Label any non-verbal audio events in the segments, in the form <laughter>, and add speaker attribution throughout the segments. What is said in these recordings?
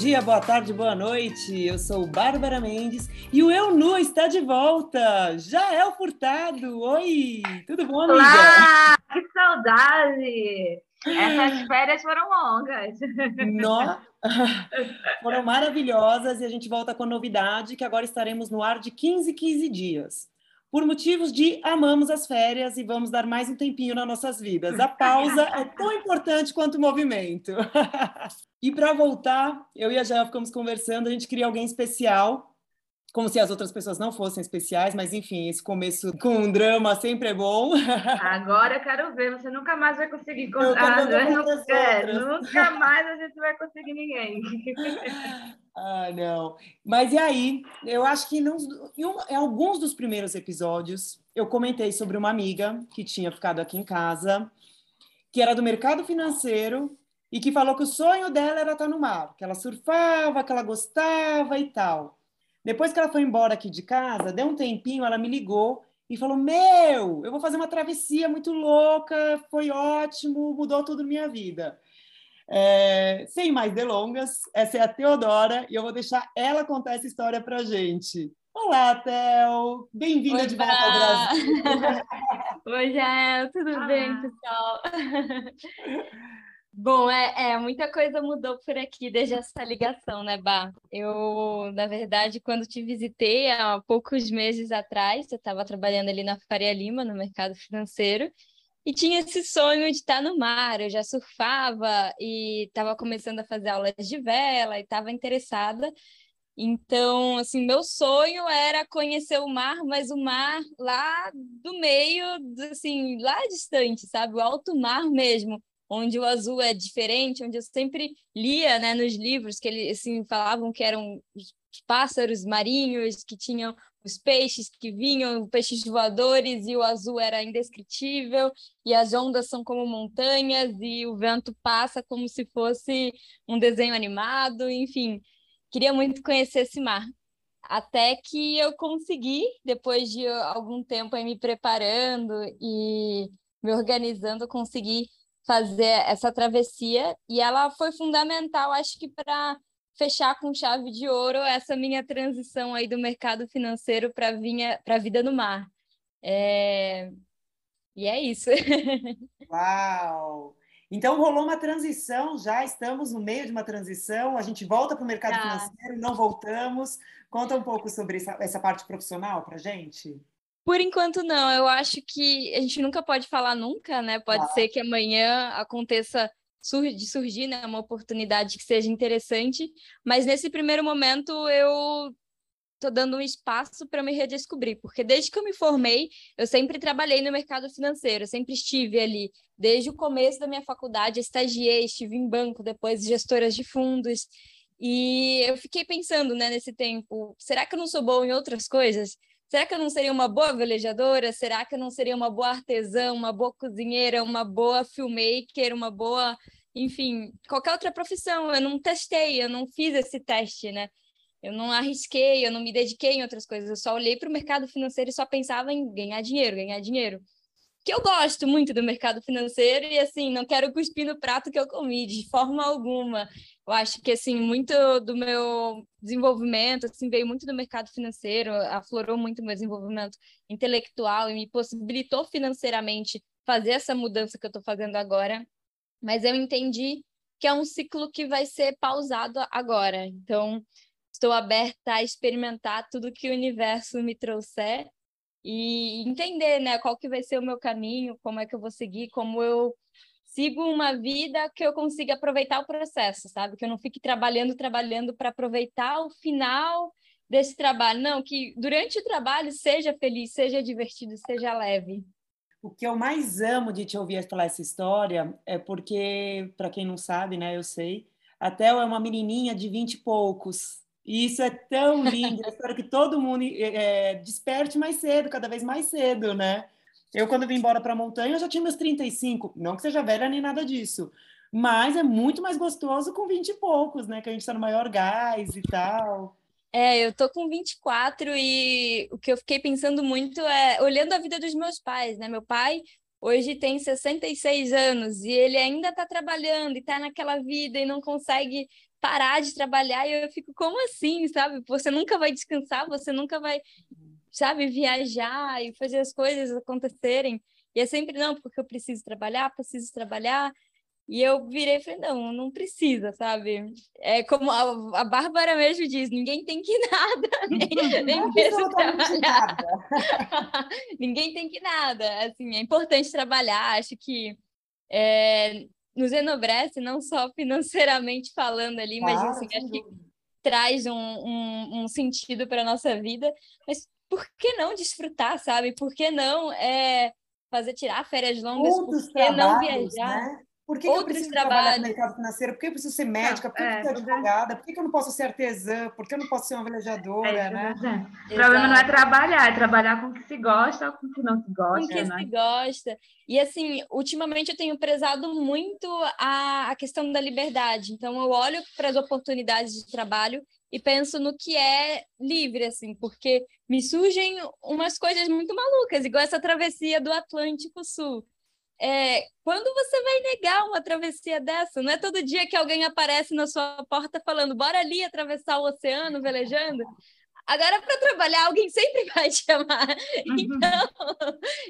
Speaker 1: dia, boa tarde, boa noite. Eu sou Bárbara Mendes e o Eu Nu está de volta. Jael Furtado. Oi, tudo bom, amiga?
Speaker 2: Olá, que saudade! Essas férias foram longas.
Speaker 1: No... <laughs> Foram maravilhosas e a gente volta com a novidade que agora estaremos no ar de 15 15 dias. Por motivos de amamos as férias e vamos dar mais um tempinho nas nossas vidas. A pausa é tão importante quanto o movimento. <laughs> e para voltar, eu e a Jael ficamos conversando, a gente queria alguém especial como se as outras pessoas não fossem especiais, mas enfim, esse começo com um drama sempre é bom.
Speaker 2: Agora eu quero ver, você nunca mais vai conseguir contar, né? nunca, é, nunca mais a gente vai conseguir ninguém. <laughs>
Speaker 1: ah, não. Mas e aí, eu acho que não, em alguns dos primeiros episódios, eu comentei sobre uma amiga que tinha ficado aqui em casa, que era do mercado financeiro e que falou que o sonho dela era estar no mar, que ela surfava, que ela gostava e tal. Depois que ela foi embora aqui de casa, deu um tempinho, ela me ligou e falou: Meu, eu vou fazer uma travessia muito louca, foi ótimo, mudou tudo minha vida. É, sem mais delongas, essa é a Teodora e eu vou deixar ela contar essa história para gente. Olá, Theo! Bem-vinda de volta ao Brasil! <laughs>
Speaker 3: Oi, Jael, tudo bem, pessoal? <laughs> Bom, é, é, muita coisa mudou por aqui desde essa ligação, né, Bah? Eu, na verdade, quando te visitei há poucos meses atrás, eu estava trabalhando ali na Faria Lima, no mercado financeiro, e tinha esse sonho de estar no mar. Eu já surfava e estava começando a fazer aulas de vela e estava interessada. Então, assim, meu sonho era conhecer o mar, mas o mar lá do meio, assim, lá distante, sabe? O alto mar mesmo onde o azul é diferente, onde eu sempre lia, né, nos livros que eles assim falavam que eram os pássaros marinhos, que tinham os peixes que vinham, peixes voadores, e o azul era indescritível, e as ondas são como montanhas, e o vento passa como se fosse um desenho animado, enfim. Queria muito conhecer esse mar. Até que eu consegui, depois de algum tempo me preparando e me organizando, consegui fazer essa travessia e ela foi fundamental, acho que para fechar com chave de ouro essa minha transição aí do mercado financeiro para para a vida no mar. É... E é isso. <laughs>
Speaker 1: Uau! Então rolou uma transição, já estamos no meio de uma transição, a gente volta para o mercado tá. financeiro, não voltamos. Conta um pouco sobre essa, essa parte profissional para gente.
Speaker 3: Por enquanto, não. Eu acho que a gente nunca pode falar nunca, né? Pode ah. ser que amanhã aconteça de surgir né, uma oportunidade que seja interessante, mas nesse primeiro momento eu estou dando um espaço para me redescobrir, porque desde que eu me formei, eu sempre trabalhei no mercado financeiro, sempre estive ali, desde o começo da minha faculdade, estagiei, estive em banco, depois gestoras de fundos, e eu fiquei pensando né, nesse tempo, será que eu não sou boa em outras coisas? Será que eu não seria uma boa velejadora? Será que eu não seria uma boa artesã, uma boa cozinheira, uma boa filmmaker, uma boa, enfim, qualquer outra profissão? Eu não testei, eu não fiz esse teste, né? Eu não arrisquei, eu não me dediquei em outras coisas. Eu só olhei para o mercado financeiro e só pensava em ganhar dinheiro, ganhar dinheiro. Que eu gosto muito do mercado financeiro e assim, não quero cuspir no prato que eu comi de forma alguma. Eu acho que assim muito do meu desenvolvimento assim veio muito do mercado financeiro, aflorou muito meu desenvolvimento intelectual e me possibilitou financeiramente fazer essa mudança que eu estou fazendo agora. Mas eu entendi que é um ciclo que vai ser pausado agora. Então, estou aberta a experimentar tudo que o universo me trouxer e entender, né, qual que vai ser o meu caminho, como é que eu vou seguir, como eu sigo uma vida que eu consiga aproveitar o processo, sabe? Que eu não fique trabalhando, trabalhando para aproveitar o final desse trabalho. Não, que durante o trabalho seja feliz, seja divertido, seja leve.
Speaker 1: O que eu mais amo de te ouvir falar essa história é porque, para quem não sabe, né, eu sei, a Theo é uma menininha de vinte e poucos. E isso é tão lindo. eu espero que todo mundo é, desperte mais cedo, cada vez mais cedo, né? Eu, quando vim embora para a montanha, eu já tinha meus 35. Não que seja velha nem nada disso. Mas é muito mais gostoso com 20 e poucos, né? Que a gente está no maior gás e tal.
Speaker 3: É, eu tô com 24 e o que eu fiquei pensando muito é olhando a vida dos meus pais, né? Meu pai hoje tem 66 anos e ele ainda está trabalhando e está naquela vida e não consegue parar de trabalhar e eu fico, como assim, sabe? Você nunca vai descansar, você nunca vai, sabe, viajar e fazer as coisas acontecerem. E é sempre, não, porque eu preciso trabalhar, preciso trabalhar. E eu virei e falei, não, não precisa, sabe? É como a, a Bárbara mesmo diz, ninguém tem que <laughs> nada, nem, nem mesmo trabalhar. <laughs> ninguém tem que nada. Assim, é importante trabalhar, acho que é, nos enobrece, não só financeiramente falando ali, mas assim, acho que traz um, um, um sentido para a nossa vida. Mas por que não desfrutar, sabe? Por que não é, fazer tirar férias longas?
Speaker 1: Outros
Speaker 3: por que não
Speaker 1: viajar? Né? Por que, que eu preciso trabalhos. trabalhar no mercado financeiro? Por que eu preciso ser médica? Por que eu preciso ser é, advogada? Por que eu não posso ser artesã? Por que eu não posso ser uma velejadora? É, né?
Speaker 2: O problema não é trabalhar, é trabalhar com o que se gosta ou com o que não se gosta.
Speaker 3: Com o que
Speaker 2: né?
Speaker 3: se gosta. E assim, ultimamente eu tenho prezado muito a, a questão da liberdade. Então eu olho para as oportunidades de trabalho e penso no que é livre, assim, porque me surgem umas coisas muito malucas, igual essa travessia do Atlântico Sul é, quando você vai negar uma travessia dessa? Não é todo dia que alguém aparece na sua porta falando, bora ali atravessar o oceano velejando? Agora, para trabalhar, alguém sempre <laughs> vai te chamar. Uhum. Então,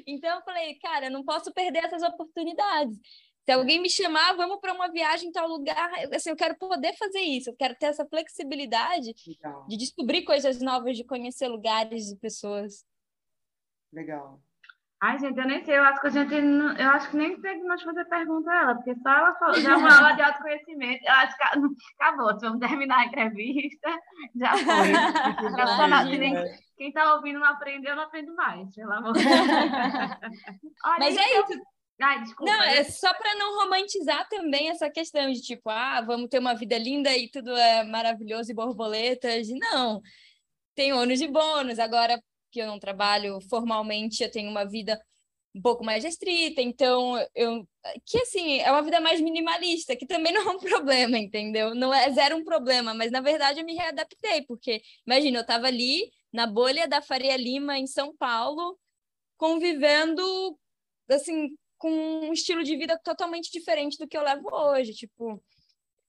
Speaker 3: então, eu falei, cara, não posso perder essas oportunidades. Se alguém me chamar, vamos para uma viagem em tal lugar, assim, eu quero poder fazer isso, eu quero ter essa flexibilidade Legal. de descobrir coisas novas, de conhecer lugares e pessoas.
Speaker 1: Legal.
Speaker 2: Ai, gente, eu nem sei, eu acho que a gente não, eu acho que nem tem que mais fazer pergunta a ela, porque só ela falou, já é uma aula de autoconhecimento, eu acho que acabou, vamos terminar a entrevista, já foi. já quem está ouvindo não aprendeu, não aprende mais, pelo amor de Deus. <laughs>
Speaker 3: Mas é isso. Ai, desculpa. Não, é só para não romantizar também essa questão de tipo, ah, vamos ter uma vida linda e tudo é maravilhoso e borboletas. Não, tem ônus e bônus. Agora, que eu não trabalho formalmente, eu tenho uma vida um pouco mais restrita, então eu que assim, é uma vida mais minimalista, que também <laughs> não é um problema, entendeu? Não é zero um problema, mas na verdade eu me readaptei, porque imagina, eu estava ali na bolha da Faria Lima em São Paulo, convivendo assim com um estilo de vida totalmente diferente do que eu levo hoje, tipo,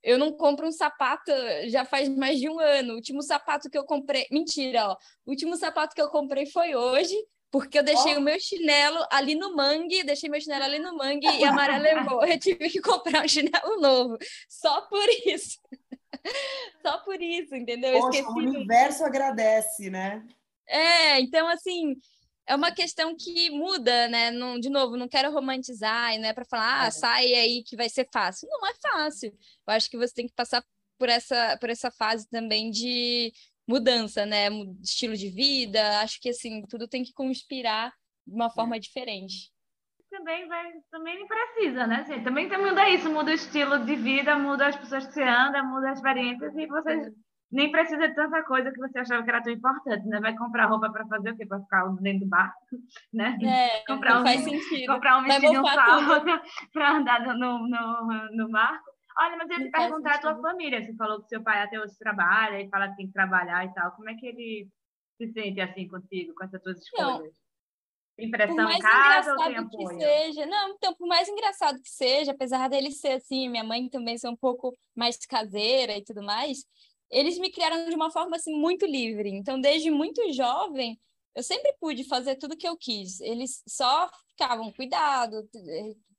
Speaker 3: eu não compro um sapato já faz mais de um ano. O último sapato que eu comprei. Mentira, ó. O último sapato que eu comprei foi hoje, porque eu deixei oh. o meu chinelo ali no mangue, deixei meu chinelo ali no mangue <laughs> e a Mara levou. Eu tive que comprar um chinelo novo. Só por isso. <laughs> Só por isso, entendeu?
Speaker 1: Poxa, o universo agradece, né?
Speaker 3: É, então assim, é uma questão que muda, né? Não, de novo, não quero romantizar, né? Para falar, ah, é. sai aí que vai ser fácil. Não é fácil. Eu acho que você tem que passar por essa, por essa fase também de mudança, né? Estilo de vida. Acho que assim tudo tem que conspirar de uma forma é. diferente.
Speaker 2: Também vai, também nem precisa, né? Assim, também muda isso, muda o estilo de vida, muda as pessoas que você anda, muda as experiências e você nem precisa de tanta coisa que você achava que era tão importante, né? Vai comprar roupa para fazer o quê? Para ficar dentro do barco, <laughs> né?
Speaker 3: É, comprar
Speaker 2: um,
Speaker 3: faz sentido.
Speaker 2: Comprar um vestido um para andar no, no, no barco. Olha, mas te perguntar a tua família. Você falou que seu pai até hoje trabalha e fala que tem que trabalhar e tal. Como é que ele se sente assim contigo, com essas tuas escolhas? Não. Tem pressão por mais em casa engraçado ou tem apoio?
Speaker 3: que seja, não, então, por mais engraçado que seja, apesar dele ser assim, minha mãe também ser um pouco mais caseira e tudo mais, eles me criaram de uma forma assim muito livre. Então, desde muito jovem, eu sempre pude fazer tudo que eu quis. Eles só ficavam, cuidado,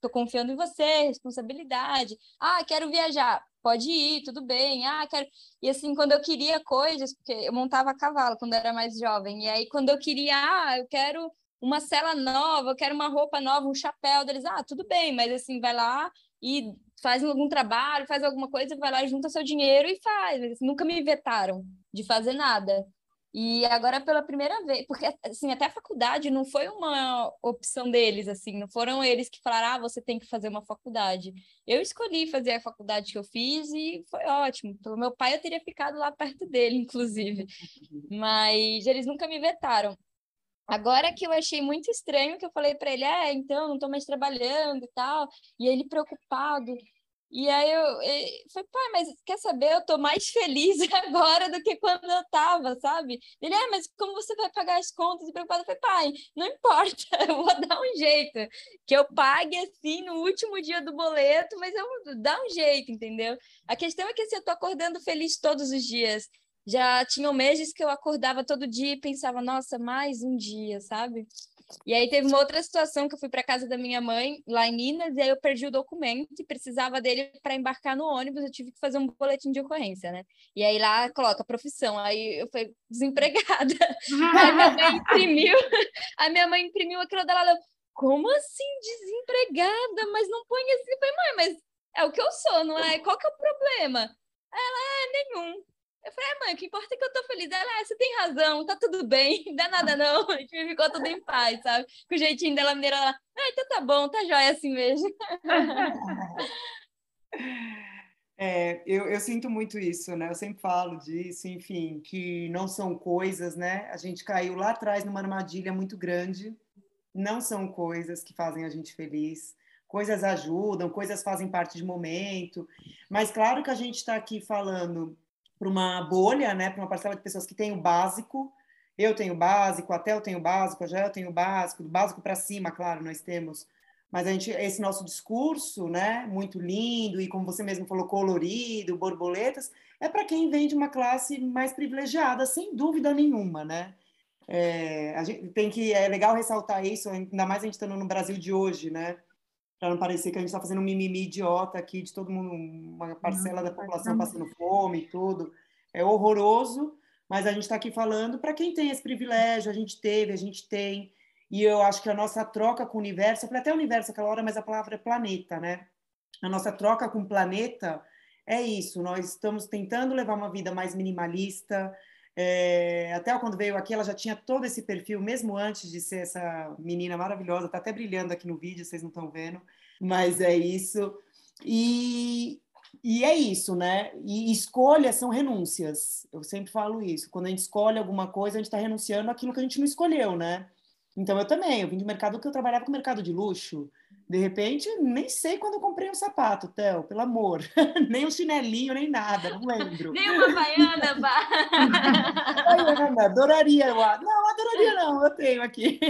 Speaker 3: tô confiando em você, responsabilidade. Ah, quero viajar. Pode ir, tudo bem. Ah, quero. E assim, quando eu queria coisas, porque eu montava a cavalo quando era mais jovem. E aí, quando eu queria, ah, eu quero uma cela nova, eu quero uma roupa nova, um chapéu deles. Ah, tudo bem, mas assim, vai lá e faz algum trabalho, faz alguma coisa, vai lá, junta seu dinheiro e faz. Eles nunca me vetaram de fazer nada. E agora pela primeira vez, porque assim, até a faculdade não foi uma opção deles, assim, não foram eles que falaram, ah, você tem que fazer uma faculdade. Eu escolhi fazer a faculdade que eu fiz e foi ótimo. Pelo meu pai eu teria ficado lá perto dele, <laughs> inclusive. Mas eles nunca me vetaram. Agora que eu achei muito estranho que eu falei para ele, é, então, não estou mais trabalhando e tal, e ele preocupado. E aí eu, eu falei, pai, mas quer saber? Eu tô mais feliz <laughs> agora do que quando eu tava, sabe? Ele, é, mas como você vai pagar as contas? E preocupado, eu falei, pai, não importa, <laughs> eu vou dar um jeito. Que eu pague assim no último dia do boleto, mas eu dar um jeito, entendeu? A questão é que assim, eu tô acordando feliz todos os dias. Já tinham meses que eu acordava todo dia e pensava, nossa, mais um dia, sabe? E aí teve uma outra situação que eu fui para casa da minha mãe, lá em Minas, e aí eu perdi o documento e precisava dele para embarcar no ônibus, eu tive que fazer um boletim de ocorrência, né? E aí lá coloca profissão, aí eu fui <laughs> desempregada. aí minha mãe <laughs> imprimiu, a minha mãe imprimiu aquilo dela, ela, como assim desempregada? Mas não põe assim, eu falei, mãe, mas é o que eu sou, não é? Qual que é o problema? Ela, é nenhum. Eu falei, ah, mãe, o que importa é que eu tô feliz. Ela, ah, você tem razão, tá tudo bem, <laughs> não dá nada não. A gente ficou tudo em paz, sabe? Com o jeitinho dela mineira, ela, ah, então tá bom, tá jóia assim mesmo. <laughs>
Speaker 1: É, eu, eu sinto muito isso, né? Eu sempre falo disso, enfim, que não são coisas, né? A gente caiu lá atrás numa armadilha muito grande. Não são coisas que fazem a gente feliz. Coisas ajudam, coisas fazem parte de momento. Mas claro que a gente está aqui falando para uma bolha, né, para uma parcela de pessoas que tem o básico. Eu tenho o básico, até eu tenho o básico, já eu tenho o básico, do básico para cima, claro, nós temos. Mas a gente, esse nosso discurso, né, muito lindo e como você mesmo falou, colorido, borboletas, é para quem vem de uma classe mais privilegiada, sem dúvida nenhuma, né? É, a gente tem que é legal ressaltar isso, ainda mais a gente estando no Brasil de hoje, né? Para não parecer que a gente está fazendo um mimimi idiota aqui de todo mundo, uma parcela não, da população passando fome e tudo. É horroroso, mas a gente está aqui falando para quem tem esse privilégio, a gente teve, a gente tem. E eu acho que a nossa troca com o universo, eu falei até universo aquela hora, mas a palavra é planeta, né? A nossa troca com o planeta é isso, nós estamos tentando levar uma vida mais minimalista, é, até quando veio aqui, ela já tinha todo esse perfil, mesmo antes de ser essa menina maravilhosa, tá até brilhando aqui no vídeo, vocês não estão vendo, mas é isso. E, e é isso, né? E escolhas são renúncias. Eu sempre falo isso. Quando a gente escolhe alguma coisa, a gente está renunciando àquilo que a gente não escolheu, né? Então eu também, eu vim de mercado que eu trabalhava com mercado de luxo. De repente, nem sei quando eu comprei um sapato, Theo, pelo amor. <laughs> nem um chinelinho, nem nada, não lembro.
Speaker 3: nem uma baiana, pá. <laughs>
Speaker 1: baiana, adoraria. Eu... Não, adoraria não, eu tenho aqui.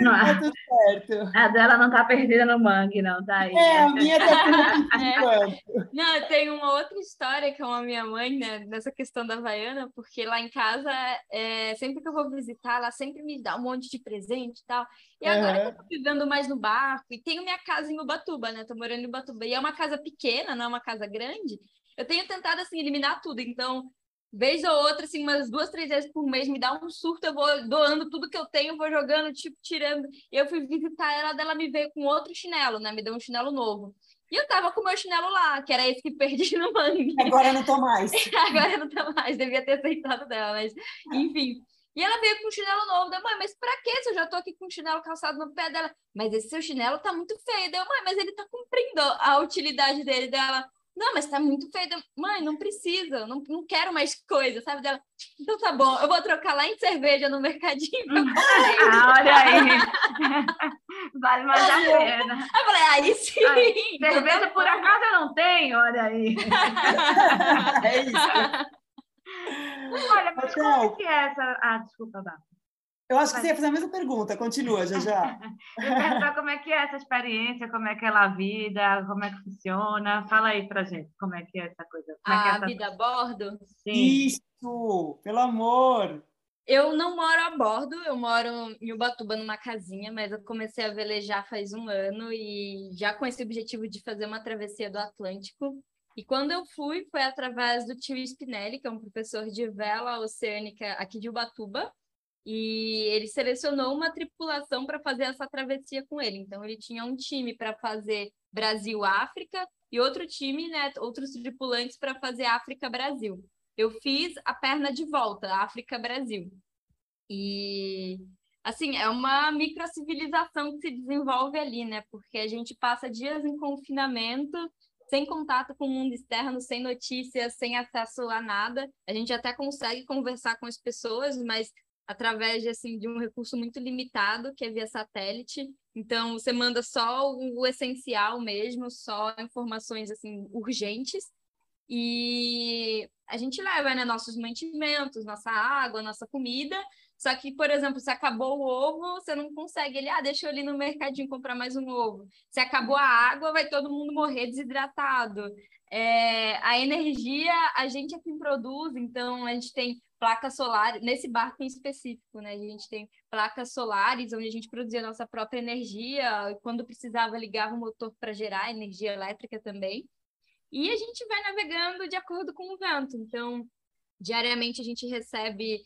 Speaker 2: Não, <laughs> tá tudo certo. A dela não tá perdida no mangue, não, tá aí.
Speaker 1: É, a minha tá tudo
Speaker 3: é. Não, tem uma outra história com a minha mãe, né, nessa questão da Havaiana, porque lá em casa, é, sempre que eu vou visitar, ela sempre me dá um monte de presente e tal. E agora uhum. que eu tô vivendo mais no barco e tenho minha casa em Ubatuba, né? Tô morando em Ubatuba. E é uma casa pequena, não é uma casa grande. Eu tenho tentado, assim, eliminar tudo. Então, vez ou outra, assim, umas duas, três vezes por mês, me dá um surto, eu vou doando tudo que eu tenho, vou jogando, tipo, tirando. E eu fui visitar ela, dela me veio com outro chinelo, né? Me deu um chinelo novo. E eu tava com o meu chinelo lá, que era esse que perdi no mangue.
Speaker 1: Agora não tô mais. <laughs>
Speaker 3: Agora não tô mais, devia ter aceitado dela, mas enfim. E ela veio com um chinelo novo. da mãe, mas pra quê? Se eu já tô aqui com um chinelo calçado no pé dela. Mas esse seu chinelo tá muito feio. Deu, mãe, mas ele tá cumprindo a utilidade dele. Dela, não, mas tá muito feio. Mãe, não precisa, não, não quero mais <laughs> coisa, sabe? Dela, então tá bom, eu vou trocar lá em cerveja no mercadinho.
Speaker 2: ah, <laughs> olha aí. <laughs> vale mais a pena.
Speaker 3: Eu falei, aí sim. Ai,
Speaker 2: cerveja por acaso eu não tenho, olha aí.
Speaker 1: é isso.
Speaker 2: Olha, mas como que é essa... Ah, desculpa, Bá.
Speaker 1: Eu acho que você ia fazer a mesma pergunta. Continua, já já.
Speaker 2: Perguntar como é que é essa experiência, como é que é a vida, como é que funciona. Fala aí pra gente como é que é essa coisa. Como
Speaker 3: a
Speaker 2: é
Speaker 3: é essa... vida a bordo?
Speaker 1: Sim. Isso! Pelo amor!
Speaker 3: Eu não moro a bordo, eu moro em Ubatuba, numa casinha, mas eu comecei a velejar faz um ano e já com esse objetivo de fazer uma travessia do Atlântico. E quando eu fui, foi através do tio Spinelli, que é um professor de vela oceânica aqui de Ubatuba, e ele selecionou uma tripulação para fazer essa travessia com ele. Então, ele tinha um time para fazer Brasil-África e outro time, né, outros tripulantes para fazer África-Brasil. Eu fiz a perna de volta, África-Brasil. E, assim, é uma microcivilização que se desenvolve ali, né? Porque a gente passa dias em confinamento sem contato com o mundo externo, sem notícias, sem acesso a nada. A gente até consegue conversar com as pessoas, mas através de, assim, de um recurso muito limitado, que é via satélite. Então, você manda só o, o essencial mesmo, só informações assim urgentes. E a gente leva né, nossos mantimentos, nossa água, nossa comida. Só que, por exemplo, se acabou o ovo, você não consegue. Ele, ah, deixa eu ali no mercadinho comprar mais um ovo. Se acabou a água, vai todo mundo morrer desidratado. É, a energia, a gente é quem produz, então a gente tem placas solares, nesse barco em específico, né? A gente tem placas solares onde a gente produzia a nossa própria energia, quando precisava ligava o motor para gerar energia elétrica também. E a gente vai navegando de acordo com o vento. Então, diariamente a gente recebe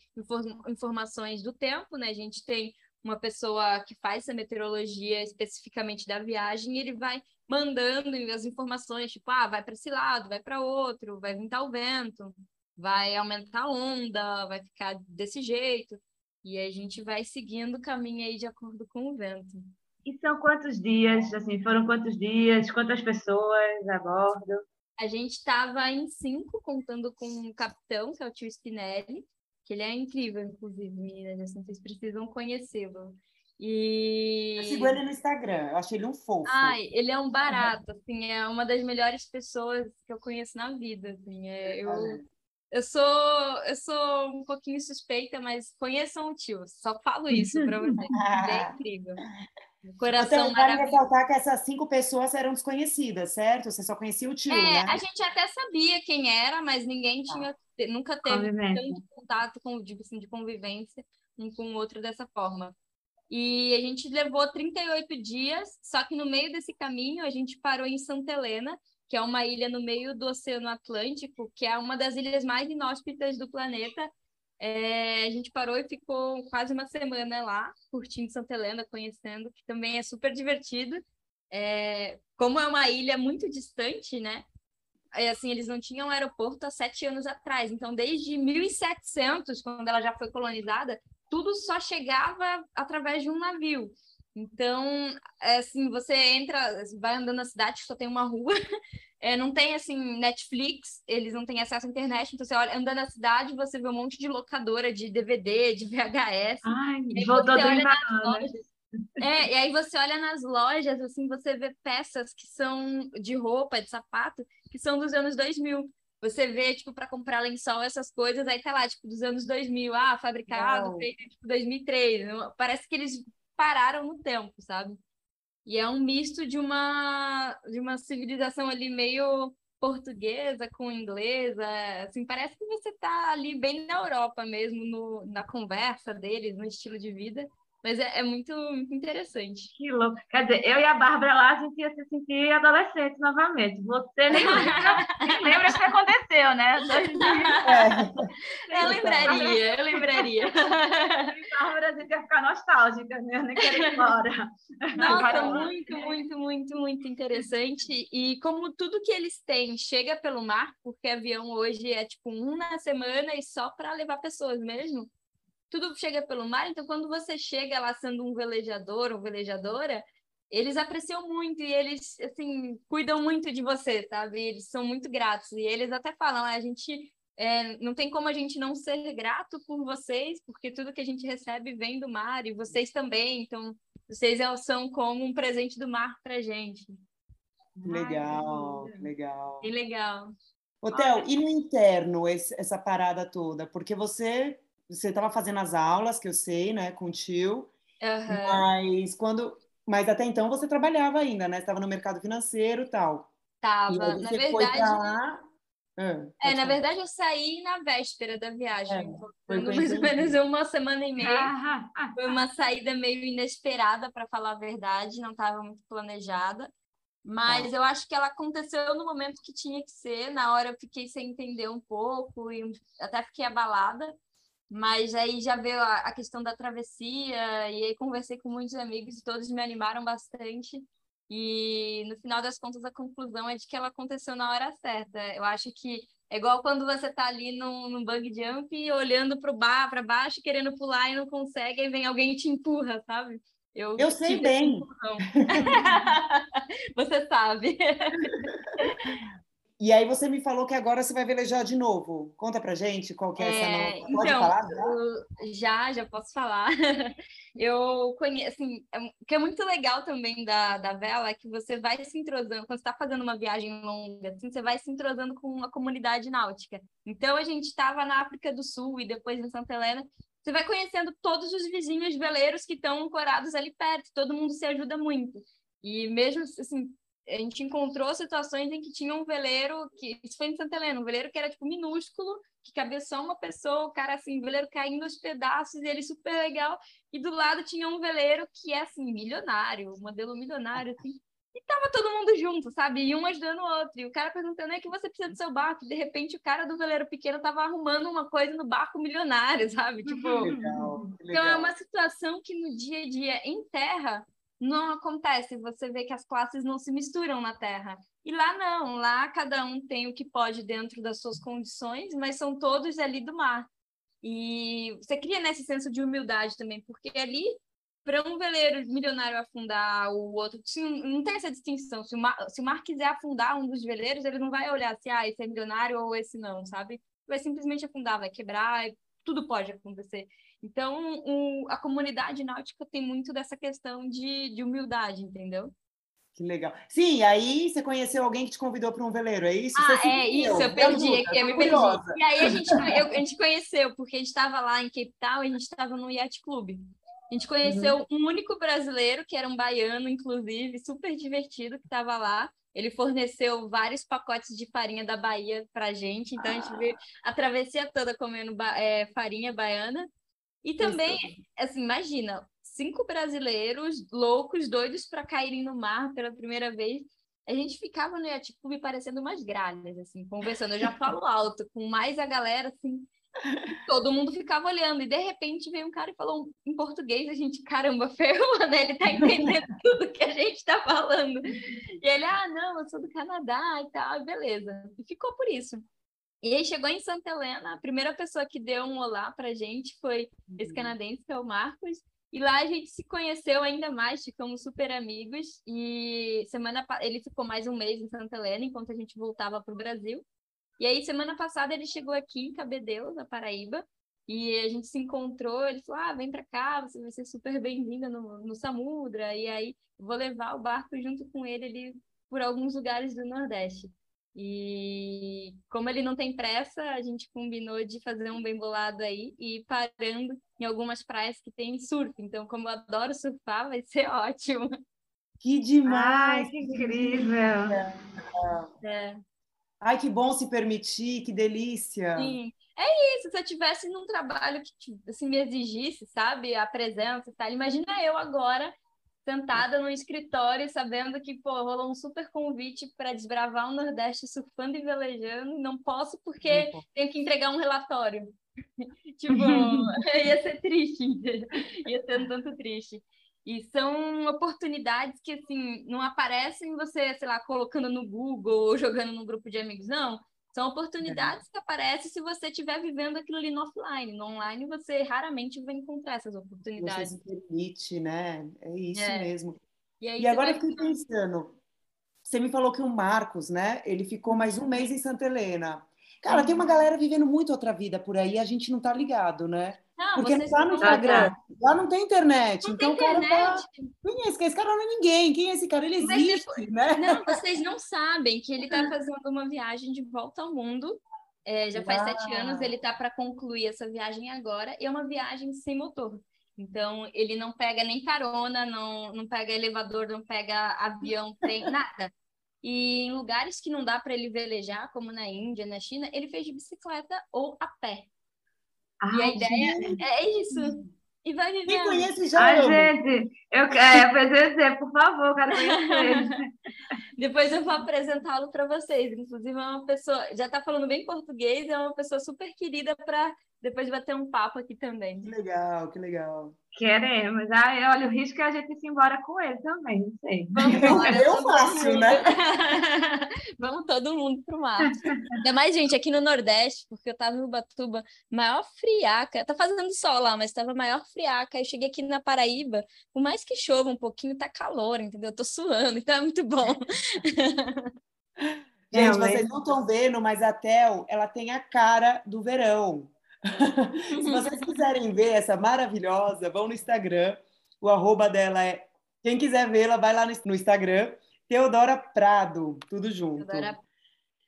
Speaker 3: informações do tempo, né? A gente tem uma pessoa que faz essa meteorologia especificamente da viagem, e ele vai mandando as informações, tipo, ah, vai para esse lado, vai para outro, vai vir tal vento vai aumentar a onda, vai ficar desse jeito. E a gente vai seguindo o caminho aí de acordo com o vento.
Speaker 2: E são quantos dias, assim, foram quantos dias, quantas pessoas a bordo?
Speaker 3: A gente estava em cinco, contando com o capitão, que é o tio Spinelli, que ele é incrível, inclusive, meninas, assim, vocês precisam conhecê-lo. E...
Speaker 1: Eu sigo ele no Instagram, eu acho ele um fofo.
Speaker 3: Ai, ele é um barato, assim, é uma das melhores pessoas que eu conheço na vida, assim, é, eu eu sou, eu sou um pouquinho suspeita, mas conheçam o tio. Só falo isso para vocês. é <laughs> incrível.
Speaker 1: Coração então, vale ressaltar que essas cinco pessoas eram desconhecidas, certo? Você só conhecia o tio, é,
Speaker 3: né? A gente até sabia quem era, mas ninguém tá. tinha, ah. nunca teve tanto contato com, tipo assim, de convivência um com o outro dessa forma. E a gente levou 38 dias, só que no meio desse caminho a gente parou em Santa Helena, que é uma ilha no meio do Oceano Atlântico, que é uma das ilhas mais inóspitas do planeta. É, a gente parou e ficou quase uma semana lá, curtindo Santa Helena, conhecendo, que também é super divertido. É, como é uma ilha muito distante, né? É, assim, eles não tinham aeroporto há sete anos atrás. Então, desde 1700, quando ela já foi colonizada, tudo só chegava através de um navio. Então, é assim, você entra, vai andando na cidade, só tem uma rua, <laughs> é, não tem, assim, Netflix, eles não têm acesso à internet, então você olha, anda na cidade, você vê um monte de locadora de DVD, de VHS.
Speaker 2: Ai, voltou
Speaker 3: lojas. É, e aí você olha nas lojas, assim, você vê peças que são de roupa, de sapato, que são dos anos 2000. Você vê, tipo, para comprar lençol, essas coisas, aí tá lá, tipo, dos anos 2000, ah, fabricado, feito, tipo, 2003. Parece que eles pararam no tempo, sabe? E é um misto de uma de uma civilização ali meio portuguesa com inglesa, assim, parece que você está ali bem na Europa mesmo, no, na conversa deles, no estilo de vida. Mas é, é muito, muito, interessante.
Speaker 2: Que louco. Quer dizer, eu e a Bárbara lá, a gente ia se sentir adolescente novamente. Você nem lembra, nem lembra o que aconteceu, né? <laughs>
Speaker 3: É. Eu lembraria, eu lembraria.
Speaker 2: A Bárbara, a gente ia ficar nostálgica, né? Eu nem quero ir embora.
Speaker 3: Nossa, muito, muito, muito, muito interessante. E como tudo que eles têm chega pelo mar, porque avião hoje é tipo um na semana e só para levar pessoas mesmo tudo chega pelo mar, então quando você chega lá sendo um velejador ou velejadora, eles apreciam muito e eles, assim, cuidam muito de você, sabe? Eles são muito gratos e eles até falam, ah, a gente é, não tem como a gente não ser grato por vocês, porque tudo que a gente recebe vem do mar e vocês também, então vocês é, são como um presente do mar pra gente.
Speaker 1: Legal, Ai, legal.
Speaker 3: Que legal.
Speaker 1: Hotel, e no interno esse, essa parada toda? Porque você você estava fazendo as aulas, que eu sei, né, com o tio, uhum. mas quando, mas até então você trabalhava ainda, né? Estava no mercado financeiro e tal.
Speaker 3: Tava, na verdade. Lá... Ah, é, na verdade eu saí na véspera da viagem, é, foi mais ou menos uma semana e meia. Ah, ah, foi uma saída meio inesperada, para falar a verdade, não estava muito planejada. Mas tá. eu acho que ela aconteceu no momento que tinha que ser. Na hora eu fiquei sem entender um pouco e até fiquei abalada. Mas aí já veio a, a, questão da travessia, e aí conversei com muitos amigos e todos me animaram bastante. E no final das contas, a conclusão é de que ela aconteceu na hora certa. Eu acho que é igual quando você está ali num, num bug jump, olhando para o bar, para baixo, querendo pular e não consegue, e vem alguém e te empurra, sabe?
Speaker 1: Eu, eu sei bem. <laughs>
Speaker 3: você sabe. <laughs>
Speaker 1: E aí você me falou que agora você vai velejar de novo. Conta pra gente qual que é, é essa nova. Pode
Speaker 3: então,
Speaker 1: falar?
Speaker 3: Já? já, já posso falar. <laughs> eu conheço, assim, é, o que é muito legal também da, da vela é que você vai se entrosando, quando você está fazendo uma viagem longa, assim, você vai se entrosando com a comunidade náutica. Então a gente estava na África do Sul e depois em Santa Helena. Você vai conhecendo todos os vizinhos veleiros que estão ancorados ali perto, todo mundo se ajuda muito. E mesmo assim, a gente encontrou situações em que tinha um veleiro, que isso foi em Santa Helena, um veleiro que era tipo minúsculo, que cabia só uma pessoa, o cara assim, o veleiro caindo aos pedaços, e ele super legal, e do lado tinha um veleiro que é assim, milionário, modelo milionário, assim, e tava todo mundo junto, sabe? E um ajudando o outro. E o cara perguntando, é que você precisa do seu barco? De repente, o cara do veleiro pequeno tava arrumando uma coisa no barco milionário, <laughs> sabe? Tipo,
Speaker 1: legal, legal.
Speaker 3: então é uma situação que no dia a dia, em terra, não acontece. Você vê que as classes não se misturam na Terra. E lá não, lá cada um tem o que pode dentro das suas condições, mas são todos ali do mar. E você cria nesse senso de humildade também, porque ali, para um veleiro milionário afundar, o outro, não tem essa distinção. Se o, mar, se o mar quiser afundar um dos veleiros, ele não vai olhar se ah, esse é milionário ou esse não, sabe? Vai simplesmente afundar, vai quebrar, tudo pode acontecer. Então, o, a comunidade náutica tem muito dessa questão de, de humildade, entendeu?
Speaker 1: Que legal. Sim, aí você conheceu alguém que te convidou para um veleiro, é isso?
Speaker 3: Ah, é isso, eu perdi aqui, eu me perdi. E aí a gente, eu, a gente conheceu, porque a gente estava lá em Cape Town e a gente estava no Yacht Club. A gente conheceu uhum. um único brasileiro, que era um baiano, inclusive, super divertido, que estava lá. Ele forneceu vários pacotes de farinha da Bahia para gente, então ah. a gente veio a travessia toda comendo é, farinha baiana. E também, assim, imagina, cinco brasileiros loucos, doidos para caírem no mar pela primeira vez. A gente ficava no Yacht Club parecendo umas gralhas, assim, conversando. Eu já <laughs> falo alto, com mais a galera, assim, todo mundo ficava olhando. E de repente veio um cara e falou em português. A gente, caramba, <laughs> ferrou, né? Ele tá entendendo <laughs> tudo que a gente tá falando. E ele, ah, não, eu sou do Canadá e tal, beleza. E ficou por isso. E aí chegou em Santa Helena, a primeira pessoa que deu um olá pra gente foi uhum. esse canadense, que é o Marcos. E lá a gente se conheceu ainda mais, ficamos super amigos. E semana ele ficou mais um mês em Santa Helena, enquanto a gente voltava para o Brasil. E aí, semana passada, ele chegou aqui em Cabedelo, na Paraíba, e a gente se encontrou. Ele falou: Ah, vem para cá, você vai ser super bem-vinda no, no Samudra. E aí, vou levar o barco junto com ele ali por alguns lugares do Nordeste. E como ele não tem pressa, a gente combinou de fazer um bem bolado aí e ir parando em algumas praias que tem surf. Então, como eu adoro surfar, vai ser <laughs> ótimo.
Speaker 1: Que demais!
Speaker 2: Ai, que incrível!
Speaker 3: É.
Speaker 1: Ai, que bom se permitir, que delícia!
Speaker 3: Sim. É isso, se eu tivesse num trabalho que assim, me exigisse, sabe, a presença e tal. Imagina eu agora sentada no escritório, sabendo que, pô, rolou um super convite para desbravar o Nordeste surfando e velejando. Não posso porque tenho que entregar um relatório. <laughs> tipo, <laughs> <laughs> ia ser triste, ia ser um tanto triste. E são oportunidades que, assim, não aparecem você, sei lá, colocando no Google ou jogando no grupo de amigos, não. São oportunidades que aparecem se você estiver vivendo aquilo ali no offline. No online, você raramente vai encontrar essas oportunidades. Você
Speaker 1: se permite, né? É isso é. mesmo. E, e agora eu fiquei pensando, você me falou que o Marcos, né? Ele ficou mais um mês em Santa Helena. Cara, tem uma galera vivendo muito outra vida por aí, a gente não tá ligado, né?
Speaker 3: Não,
Speaker 1: Porque
Speaker 3: não
Speaker 1: tá no Instagram, lá não tem internet.
Speaker 3: Não
Speaker 1: então
Speaker 3: tem internet.
Speaker 1: o cara tá. Quem é esse cara? Esse cara não é ninguém. Quem é esse cara? Ele existe, depois... né?
Speaker 3: Não, vocês não sabem que ele tá <laughs> fazendo uma viagem de volta ao mundo. É, já faz Uau. sete anos, ele tá para concluir essa viagem agora, e é uma viagem sem motor. Então, ele não pega nem carona, não, não pega elevador, não pega avião, <laughs> trem, nada. E em lugares que não dá para ele velejar, como na Índia, na China, ele fez de bicicleta ou a pé. Ah, e a ideia gente. é isso. E vai viver.
Speaker 1: Quem conhece já.
Speaker 2: Ah, gente, eu quero é, dizer, por favor, quero conhecer. <laughs>
Speaker 3: Depois eu vou apresentá-lo para vocês. Inclusive, é uma pessoa, já está falando bem português, é uma pessoa super querida para depois bater um papo aqui também.
Speaker 1: Que legal, que legal.
Speaker 2: Queremos. Ah, olha, o risco é a gente ir embora com ele também, não sei.
Speaker 3: Vamos <laughs> embora.
Speaker 1: Eu fácil, né? <laughs>
Speaker 3: Vamos todo mundo pro mar. Ainda mais, gente, aqui no Nordeste, porque eu tava no Ubatuba, maior friaca. Tá fazendo sol lá, mas tava maior friaca. Eu cheguei aqui na Paraíba, por mais que chova um pouquinho, tá calor, entendeu? Eu tô suando, então é muito bom.
Speaker 1: Gente, vocês não estão vendo, mas a Tel, ela tem a cara do verão. <laughs> Se vocês quiserem ver essa maravilhosa, vão no Instagram. O arroba dela é. Quem quiser vê-la, vai lá no Instagram. Teodora Prado, tudo junto. Teodora...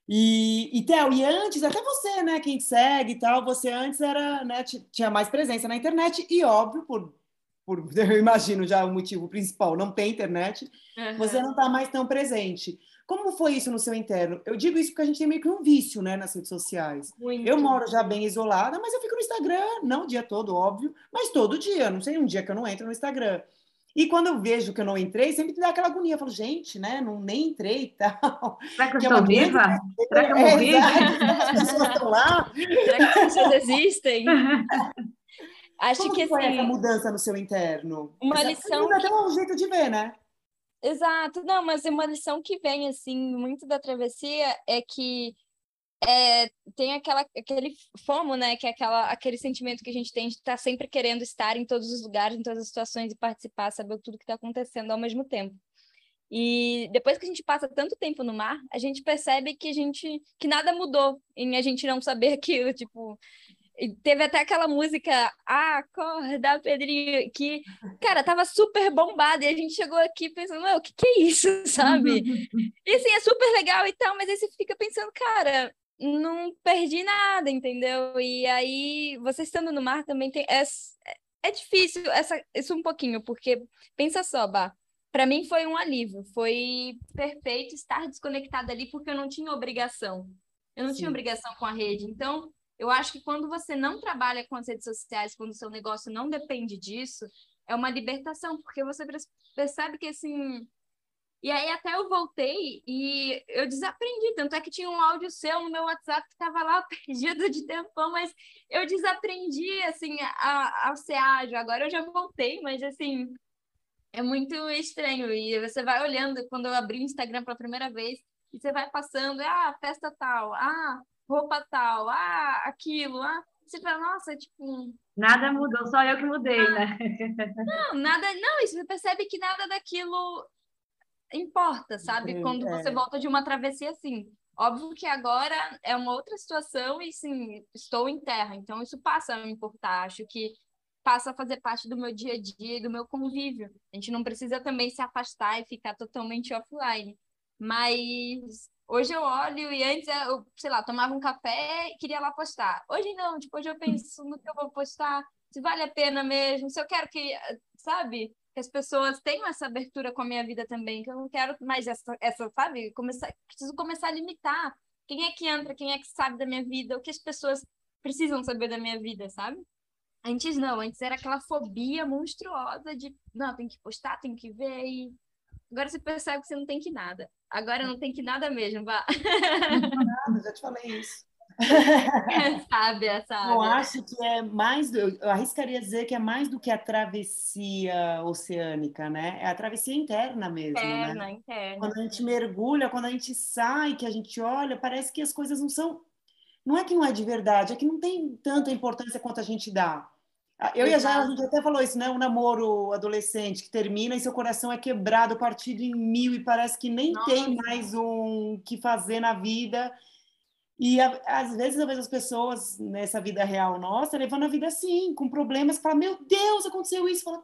Speaker 1: E, e Theo, e antes, até você, né, quem te segue e tal, você antes era, né, tinha mais presença na internet e, óbvio, por, por <laughs> eu imagino já o motivo principal, não tem internet, uhum. você não está mais tão presente. Como foi isso no seu interno? Eu digo isso porque a gente tem meio que um vício, né, nas redes sociais. Muito. Eu moro já bem isolada, mas eu fico no Instagram, não o dia todo, óbvio, mas todo dia. Não sei um dia que eu não entro no Instagram. E quando eu vejo que eu não entrei, sempre me dá aquela agonia. Eu falo, gente, né? Não, nem entrei e tal.
Speaker 2: Será que eu estou é viva? Será que eu é, morri?
Speaker 1: As pessoas estão lá. <laughs>
Speaker 3: Será que as pessoas existem? <laughs>
Speaker 1: Acho Como que foi assim, essa mudança no seu interno?
Speaker 3: Uma essa, lição. Que...
Speaker 1: Até um jeito de ver, né?
Speaker 3: Exato, não, mas uma lição que vem, assim, muito da travessia é que é, tem aquela, aquele fomo, né, que é aquela, aquele sentimento que a gente tem de estar tá sempre querendo estar em todos os lugares, em todas as situações e participar, saber tudo que está acontecendo ao mesmo tempo. E depois que a gente passa tanto tempo no mar, a gente percebe que a gente que nada mudou em a gente não saber <laughs> aquilo, tipo, Teve até aquela música Acorda, Pedrinho, que, cara, tava super bombada. E a gente chegou aqui pensando, o que, que é isso, <laughs> sabe? e assim, é super legal e tal, mas aí você fica pensando, cara, não perdi nada, entendeu? E aí, você estando no mar também tem. É, é difícil essa, isso um pouquinho, porque pensa só, Bah. Para mim foi um alívio, foi perfeito estar desconectada ali, porque eu não tinha obrigação. Eu não Sim. tinha obrigação com a rede. Então, eu acho que quando você não trabalha com as redes sociais, quando o seu negócio não depende disso, é uma libertação, porque você percebe que assim. E aí até eu voltei e eu desaprendi, tanto é que tinha um áudio seu no meu WhatsApp que estava lá <laughs> perdido de tempão, mas eu desaprendi assim a, ser ágil. Agora eu já voltei, mas assim é muito estranho. E você vai olhando, quando eu abri o Instagram pela primeira vez, e você vai passando, ah, festa tal, ah, roupa tal, ah, aquilo, ah. Você fala, nossa, tipo.
Speaker 2: Nada mudou, só eu que mudei, ah, né?
Speaker 3: Não, nada. Não, você percebe que nada daquilo importa, sabe? Quando é. você volta de uma travessia assim. Óbvio que agora é uma outra situação e sim, estou em terra, então isso passa a me importar. Acho que passa a fazer parte do meu dia a dia e do meu convívio. A gente não precisa também se afastar e ficar totalmente offline. Mas Hoje eu olho e antes eu, sei lá, tomava um café e queria lá postar. Hoje não, tipo, hoje eu penso no que eu vou postar, se vale a pena mesmo, se eu quero que, sabe, que as pessoas tenham essa abertura com a minha vida também, que eu não quero mais essa, essa sabe, começar, preciso começar a limitar quem é que entra, quem é que sabe da minha vida, o que as pessoas precisam saber da minha vida, sabe? Antes não, antes era aquela fobia monstruosa de, não, tem que postar, tem que ver e Agora você percebe que você não tem que nada. Agora não tem que nada mesmo, vá.
Speaker 1: Não nada, já te falei isso. <laughs>
Speaker 3: sabe, sabe.
Speaker 1: Eu acho que é mais, eu arriscaria dizer que é mais do que a travessia oceânica, né? É a travessia interna mesmo,
Speaker 3: interna,
Speaker 1: né?
Speaker 3: Interna.
Speaker 1: Quando a gente mergulha, quando a gente sai, que a gente olha, parece que as coisas não são. Não é que não é de verdade, é que não tem tanta importância quanto a gente dá. Ah, eu e a Jaira, a gente até falou isso, né? Um namoro adolescente que termina e seu coração é quebrado, partido em mil e parece que nem Nossa. tem mais um que fazer na vida. E às vezes, às vezes as pessoas nessa vida real nossa levando a vida assim, com problemas, falam, meu Deus, aconteceu isso. Fala,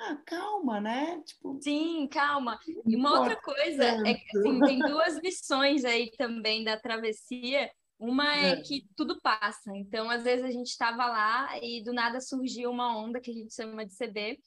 Speaker 1: ah, calma, né?
Speaker 3: Tipo, Sim, calma. E uma outra coisa é que assim, tem duas lições aí também da travessia uma é, é, que tudo passa. Então, às vezes a gente estava lá e do nada surgiu uma onda que a gente chama de CB.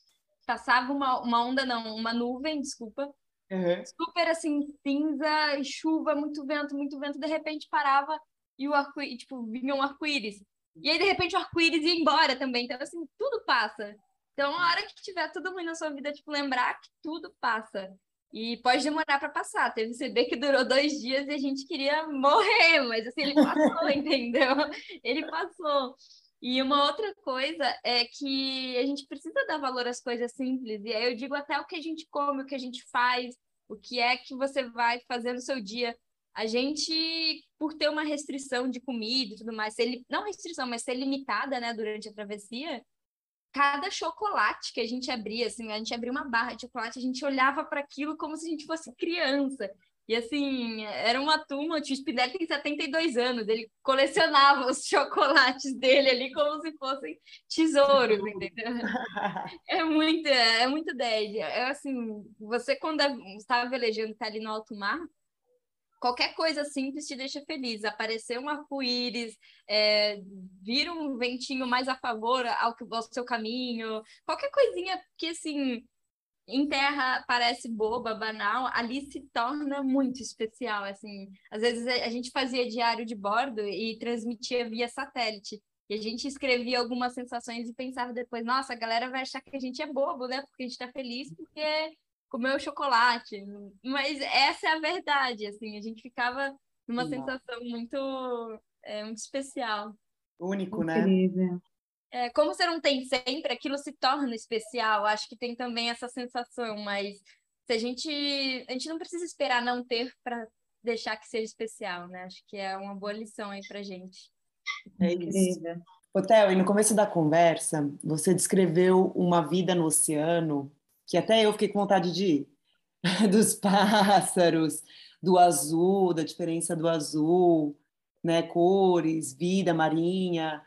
Speaker 3: Passava uma, uma onda, não, uma nuvem, desculpa. Uhum. Super assim, cinza, chuva, muito vento, muito vento. De repente parava e o arco tipo, vinha um arco-íris. E aí, de repente, o arco-íris ia embora também. Então, assim, tudo passa. Então, a hora que tiver tudo ruim na sua vida, tipo, lembrar que tudo passa. E pode demorar para passar. Teve CD que durou dois dias e a gente queria morrer, mas assim, ele passou, <laughs> entendeu? Ele passou. E uma outra coisa é que a gente precisa dar valor às coisas simples. E aí eu digo até o que a gente come, o que a gente faz, o que é que você vai fazer no seu dia. A gente, por ter uma restrição de comida e tudo mais, ser, não restrição, mas ser limitada, né, durante a travessia, cada chocolate que a gente abria, assim, a gente abria uma barra de chocolate, a gente olhava para aquilo como se a gente fosse criança. E assim, era uma turma, o tio Spinelli tem 72 anos, ele colecionava os <laughs> chocolates dele ali como se fossem tesouros, entendeu? <laughs> É muito, é muito 10. É assim, você quando está velejando, está ali no alto mar, qualquer coisa simples te deixa feliz. Aparecer um arco-íris, é, vir um ventinho mais a favor ao, ao seu caminho, qualquer coisinha que, assim, em terra parece boba, banal, ali se torna muito especial, assim. Às vezes a gente fazia diário de bordo e transmitia via satélite. E a gente escrevia algumas sensações e pensava depois, nossa, a galera vai achar que a gente é bobo, né? Porque a gente está feliz porque comeu chocolate. Mas essa é a verdade, assim, a gente ficava numa sensação muito, é, muito especial.
Speaker 1: Único, né?
Speaker 3: É, como você não tem sempre, aquilo se torna especial. Acho que tem também essa sensação, mas se a gente a gente não precisa esperar não ter para deixar que seja especial, né? Acho que é uma boa lição aí para gente.
Speaker 1: É isso. Otel, e no começo da conversa, você descreveu uma vida no oceano que até eu fiquei com vontade de ir. <laughs> Dos pássaros, do azul, da diferença do azul, né? Cores, vida marinha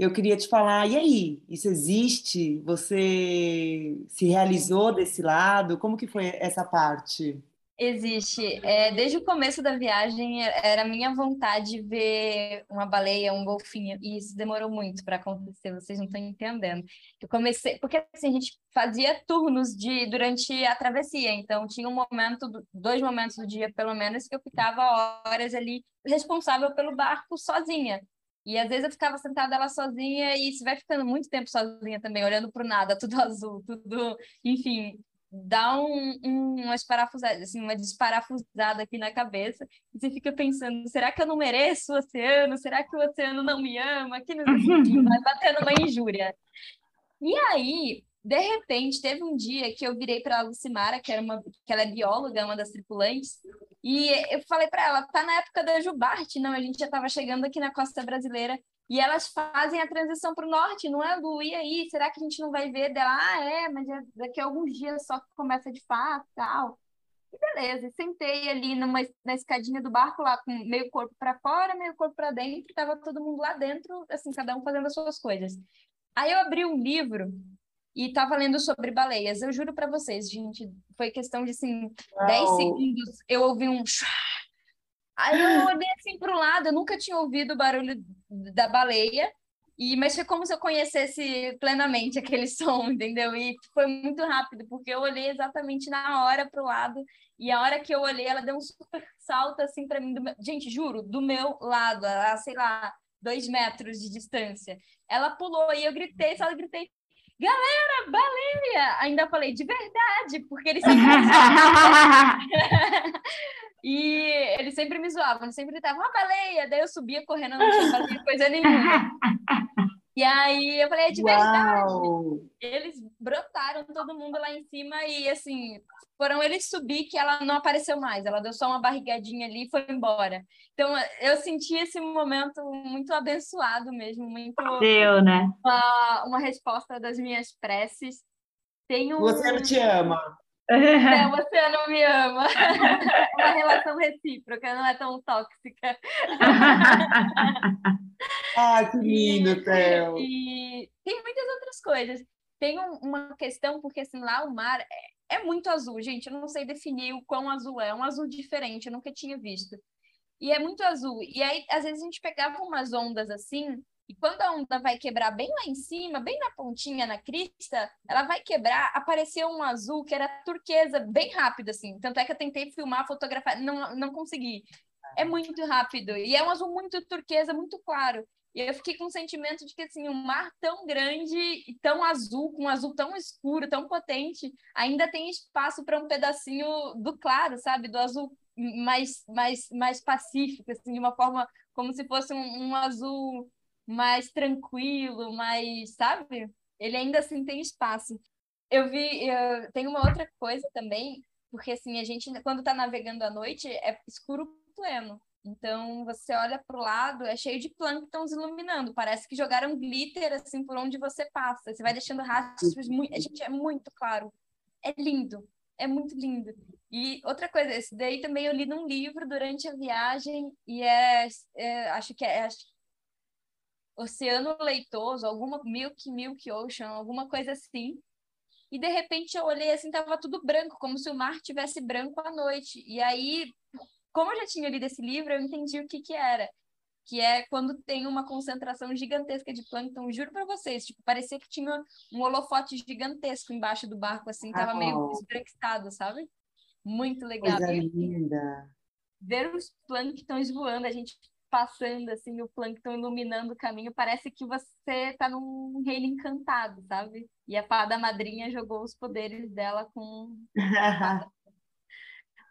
Speaker 1: eu queria te falar, e aí? Isso existe? Você se realizou desse lado? Como que foi essa parte?
Speaker 3: Existe. É, desde o começo da viagem, era minha vontade ver uma baleia, um golfinho, e isso demorou muito para acontecer, vocês não estão entendendo. Eu comecei, porque assim, a gente fazia turnos de durante a travessia, então tinha um momento, dois momentos do dia, pelo menos, que eu ficava horas ali responsável pelo barco sozinha. E às vezes eu ficava sentada lá sozinha e você vai ficando muito tempo sozinha também, olhando para o nada, tudo <laughs> azul, tudo, enfim, dá um, um, uma esparafusada, assim, uma desparafusada aqui na cabeça, e você fica pensando, será que eu não mereço o oceano? Será que o oceano não me ama? Que <laughs> vai batendo uma injúria. E aí, de repente, teve um dia que eu virei para a Lucimara, que, era uma, que ela é bióloga, uma das tripulantes, e eu falei para ela, tá na época da Jubarte, não, a gente já estava chegando aqui na costa brasileira, e elas fazem a transição para o norte, não é, Lu? E aí, será que a gente não vai ver dela? Ah, é, mas é daqui a alguns dias só que começa de fato, tal. E beleza, sentei ali numa, na escadinha do barco lá, com meio corpo para fora, meio corpo para dentro, tava todo mundo lá dentro, assim, cada um fazendo as suas coisas. Aí eu abri um livro e estava lendo sobre baleias. Eu juro para vocês, gente, foi questão de assim, Uau. 10 segundos, eu ouvi um Aí eu olhei assim para o lado, eu nunca tinha ouvido o barulho da baleia, e mas foi como se eu conhecesse plenamente aquele <laughs> som, entendeu? E foi muito rápido, porque eu olhei exatamente na hora para o lado, e a hora que eu olhei, ela deu um super <laughs> salto assim para mim. Meu... Gente, juro, do meu lado, a, sei lá, dois metros de distância. Ela pulou e eu gritei, só gritei, galera, baleia! Ainda falei, de verdade, porque eles sempre E eles sempre me zoavam, <laughs> eles sempre gritavam, uma baleia! Daí eu subia correndo, não tinha fazer coisa nenhuma. <laughs> E aí eu falei, é de Uau. verdade. Eles brotaram todo mundo lá em cima e assim, foram eles subir que ela não apareceu mais. Ela deu só uma barrigadinha ali e foi embora. Então eu senti esse momento muito abençoado mesmo, muito
Speaker 2: Deu, né?
Speaker 3: Uma, uma resposta das minhas preces. Tenho
Speaker 1: Você não te ama.
Speaker 3: Não, você não me ama. <laughs> Uma relação recíproca, não é tão tóxica. <laughs>
Speaker 1: Ah, que lindo, Theo.
Speaker 3: E, e, tem muitas outras coisas. Tem um, uma questão, porque assim, lá o mar é, é, muito azul, gente. Eu não sei definir o quão azul é. É um azul diferente, eu nunca tinha visto. E é muito azul. E aí, às vezes, a gente pegava umas ondas assim, e quando a onda vai quebrar bem lá em cima, bem na pontinha, na crista, ela vai quebrar, apareceu um azul que era turquesa, bem rápido, assim. Tanto é que eu tentei filmar, fotografar, não, não consegui. É muito rápido. E é um azul muito turquesa, muito claro. E eu fiquei com o sentimento de que, assim, um mar tão grande e tão azul, com um azul tão escuro, tão potente, ainda tem espaço para um pedacinho do claro, sabe? Do azul mais, mais, mais pacífico, assim, de uma forma como se fosse um, um azul mais tranquilo, mais, sabe? Ele ainda assim tem espaço. Eu vi, eu, tem uma outra coisa também, porque assim, a gente, quando está navegando à noite, é escuro pleno. Então, você olha para o lado, é cheio de plânctons iluminando. Parece que jogaram glitter assim por onde você passa. Você vai deixando rastros muito. Gente, é muito claro. É lindo. é muito lindo. E outra coisa, esse daí também eu li num livro durante a viagem e é, é acho que é, acho, Oceano Leitoso, alguma Milk Milk Ocean, alguma coisa assim. E de repente eu olhei assim, tava tudo branco, como se o mar tivesse branco à noite. E aí, como eu já tinha lido esse livro, eu entendi o que que era. Que é quando tem uma concentração gigantesca de plâncton, juro para vocês, tipo, parecia que tinha um holofote gigantesco embaixo do barco, assim, tava oh. meio esbranquiçado, sabe? Muito legal.
Speaker 1: Coisa linda.
Speaker 3: Ver os plânctons voando, a gente passando assim, o plâncton iluminando o caminho, parece que você tá num reino encantado, sabe? E a fada madrinha jogou os poderes dela com, <laughs>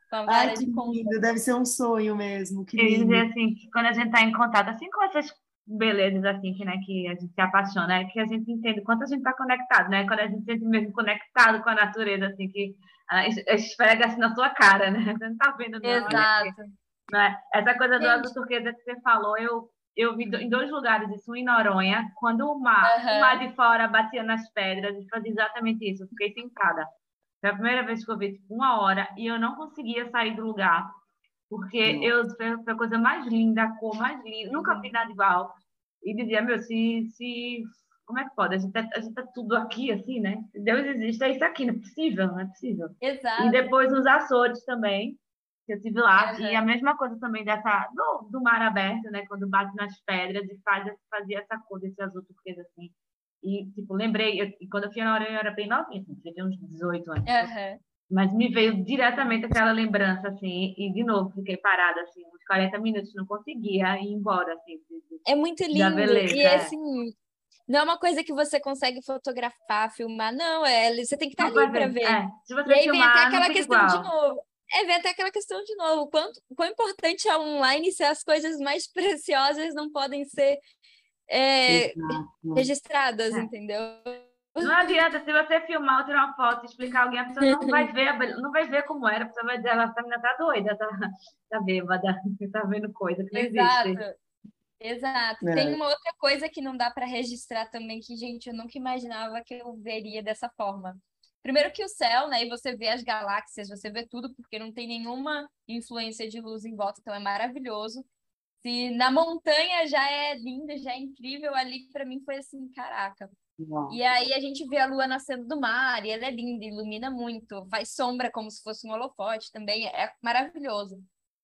Speaker 1: com a Ai, que de lindo, deve ser um sonho mesmo. Que lindo.
Speaker 2: dizer assim, que quando a gente tá em contato, assim com essas belezas assim que, né, que a gente se apaixona, é que a gente entende quanto a gente está conectado, né? Quando a gente se sente mesmo conectado com a natureza, assim, que ah, esfrega assim na sua cara, né? <laughs> Você não tá vendo
Speaker 3: não. Exato.
Speaker 2: Né? Essa coisa do azul turquesa que você falou, eu, eu vi em dois lugares isso, em Noronha, quando o mar, uhum. o mar de fora batia nas pedras, e fazia exatamente isso, eu fiquei sentada. Foi a primeira vez que eu vi, tipo, uma hora, e eu não conseguia sair do lugar, porque eu foi a coisa mais linda, a cor mais linda, nunca vi nada igual. E dizia, meu, se, se como é que pode? A gente, tá, a gente tá tudo aqui, assim, né? Deus existe, é isso aqui, não é possível, não é possível.
Speaker 3: Exato.
Speaker 2: E depois nos Açores também, que eu estive lá, uhum. e a mesma coisa também dessa, do, do mar aberto, né? Quando bate nas pedras e faz, fazia essa cor desse azul turquesa, assim. E, tipo, lembrei, eu, quando eu fui na hora, eu era bem novinha, assim, tinha uns 18 anos.
Speaker 3: Uhum.
Speaker 2: Mas me veio diretamente aquela lembrança, assim, e de novo fiquei parada, assim, uns 40 minutos, não conseguia ir embora, assim. De,
Speaker 3: é muito lindo. Beleza, e, é. assim, não é uma coisa que você consegue fotografar, filmar, não, é, você tem que estar ali para ver. É,
Speaker 2: se você e aí
Speaker 3: filmar,
Speaker 2: vem
Speaker 3: até aquela questão
Speaker 2: igual.
Speaker 3: de novo é ver até aquela questão de novo, quanto, quão importante é online se as coisas mais <laughs> preciosas não podem ser é, registradas, é. entendeu?
Speaker 2: Não adianta, se você filmar ou tirar uma foto e explicar alguém, a pessoa não vai <laughs> ver, não vai ver como era, a pessoa vai dizer, ela menina tá doida, tá, tá bêbada, <laughs> tá vendo coisa que não Exato. existe.
Speaker 3: Exato. É. Tem uma outra coisa que não dá para registrar também, que, gente, eu nunca imaginava que eu veria dessa forma. Primeiro que o céu, né? E você vê as galáxias, você vê tudo, porque não tem nenhuma influência de luz em volta, então é maravilhoso. Se na montanha já é linda, já é incrível, ali para mim foi assim, caraca. E aí a gente vê a lua nascendo do mar, e ela é linda, ilumina muito, faz sombra como se fosse um holofote também, é maravilhoso.